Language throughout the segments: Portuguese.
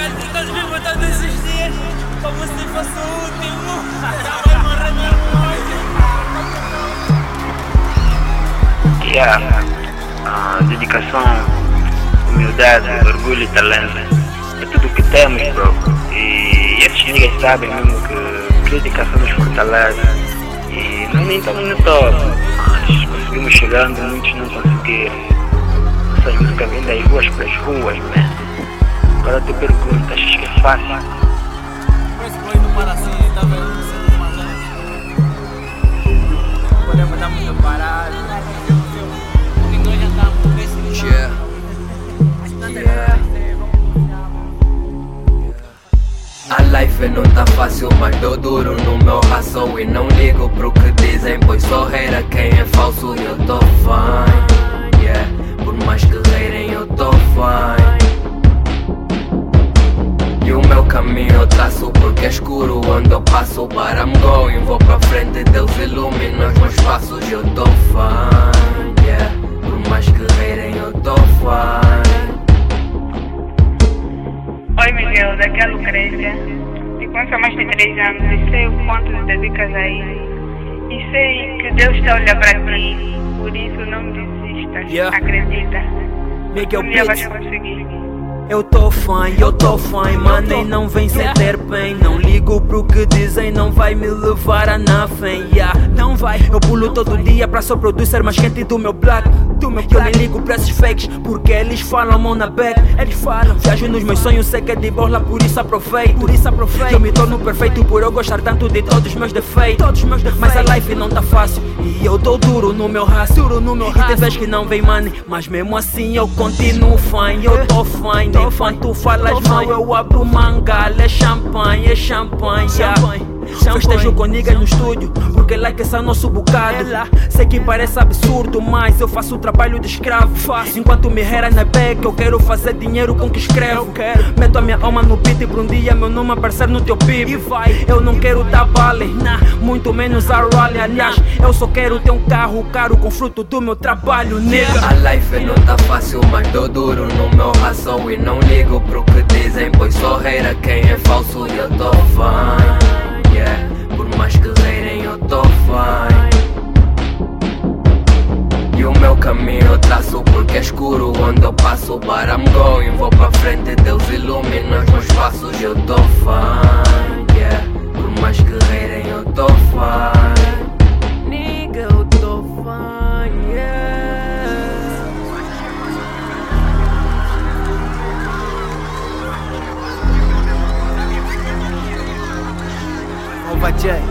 cara, tu estás vivo todos os dias como se fosse o último. Já vai morrer mesmo hoje. Yeah. Uh, dedicação, humildade, orgulho e talento. Né? É tudo o que temos, bro. E, e esses niggas sabem mesmo que crítica só nos fortalece. E não nem estamos no top, mas conseguimos chegando, muitos não conseguiram. Essas músicas vêm das ruas para as ruas, mano man. Agora te pergunto, achas que é fácil? Esse foi no Paracim, tá vendo? Podemos dar muito parado. Porque nós já estamos Yeah. Yeah. A life não tá fácil, mas dou duro no meu ração E não caminho eu traço porque é escuro onde eu passo But I'm going, vou pra frente, Deus ilumina os meus passos e eu tô fine Yeah, por mais que reirem eu tô fine Oi Miguel, daqui é a Lucrécia. Conheço há mais de três anos e sei o quanto te dedicas a isso. E sei que Deus está a olhar para ti, por isso não desistas. Yeah. Acredita. Miguel Um dia vais Beats. conseguir. Eu tô fine, eu tô fine, mano, e não vem sem ter bem. Não ligo pro que dizem, não vai me levar a nothing. Yeah, não vai. Eu pulo todo dia pra o producer mais quente do meu black. Do meu eu nem ligo pra esses fakes, porque eles falam mão na back. Eles falam, viajo nos meus sonhos, sei que é de bola, por isso aproveito. Por isso aproveito. Eu me torno perfeito por eu gostar tanto de todos os meus defeitos. Todos os meus defeitos. Mas a life não tá fácil e eu dou duro no meu raço. Duro no meu raço. E tem vezes que não vem money, mas mesmo assim eu continuo fine. Eu tô fine. Enquanto falas mal, eu abro mangala. É champanhe, é champanhe. Yeah. Festejo com niggas no estúdio, porque like esse é nosso bocado. Sei que parece absurdo, mas eu faço o trabalho de escravo. Enquanto me rera na back, eu quero fazer dinheiro com que escrevo. Meto a minha alma no beat e por um dia meu nome aparecer no teu PIB. Eu não quero dar vale, muito menos a rally. Aliás, eu só quero ter um carro caro com fruto do meu trabalho, nigga. A life não tá fácil, mas dou duro no meu ração E não ligo pro que dizem, pois só reira quem é falso e eu tô fine Yeah, por mais que reirem eu tô fine. E o meu caminho eu traço porque é escuro onde eu passo. But I'm going, vou pra frente, Deus ilumina os meus passos eu tô fine Yeah, por mais que reirem eu tô fine лентяй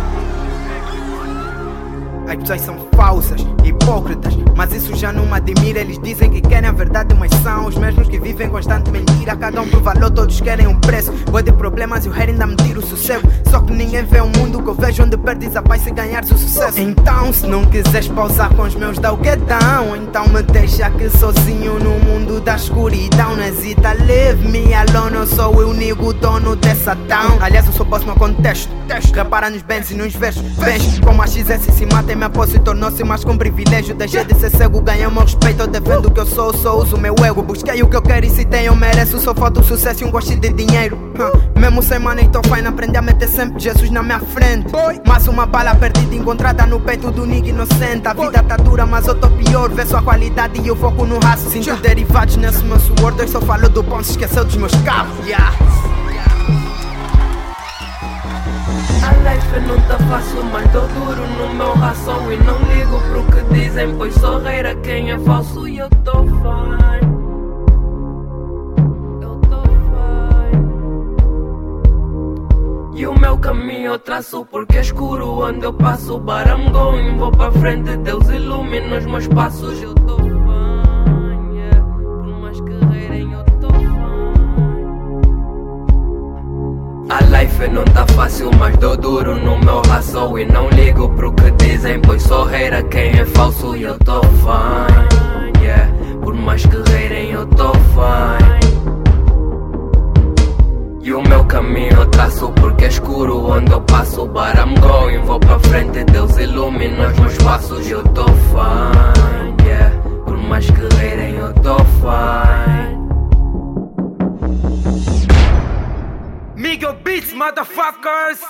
As pessoas são falsas, hipócritas, mas isso já não me admira. Eles dizem que querem a verdade, mas são os mesmos que vivem constante mentira. Cada um pro valor, todos querem um preço. Vou de problemas e o rei ainda me tira o sossego. Só que ninguém vê o mundo que eu vejo onde perdes a paz se ganhares o sucesso. Então, se não quiseres pausar com os meus, dá o que. Então me deixa aqui sozinho no mundo da escuridão. Não hesita, leave me alone. Eu sou o único dono dessa town. Aliás, eu sou boss no contexto. Repara nos bens e nos versos. Vês como a XS se mata me aposto e tornou-se mais com privilégio. Deixei de ser cego, ganhei o meu respeito. Eu defendo o que eu sou, só uso o meu ego. Busquei o que eu quero e se tenho, eu mereço. Só falta o sucesso e um gosto de dinheiro. Huh. Mesmo sem money, tô fine. Aprendi a meter sempre Jesus na minha frente. Mas uma bala perdida encontrada no peito do nigga inocente. A vida tá dura, mas eu tô pior. Vê sua qualidade e eu foco no raço. Sinto derivados nesse meu suor. Deus só falou do se esqueceu dos meus carros. Yeah. Fácil, mas dou duro no meu ração E não ligo pro que dizem, pois só reira quem é falso E eu tô fine. E o meu caminho eu traço porque é escuro onde eu passo But I'm vou pra frente, Deus ilumina os meus passos Eu A life não tá fácil, mas dou duro no meu ração E não ligo pro que dizem, pois só reira quem é falso E eu tô fine, yeah. Por mais que reirem eu tô fine. E o meu caminho traço porque é escuro onde eu passo. But I'm going, vou pra frente, Deus ilumina os meus passos eu tô fine, yeah. Por mais que reirem eu tô fine Miguel Beats, motherfuckers!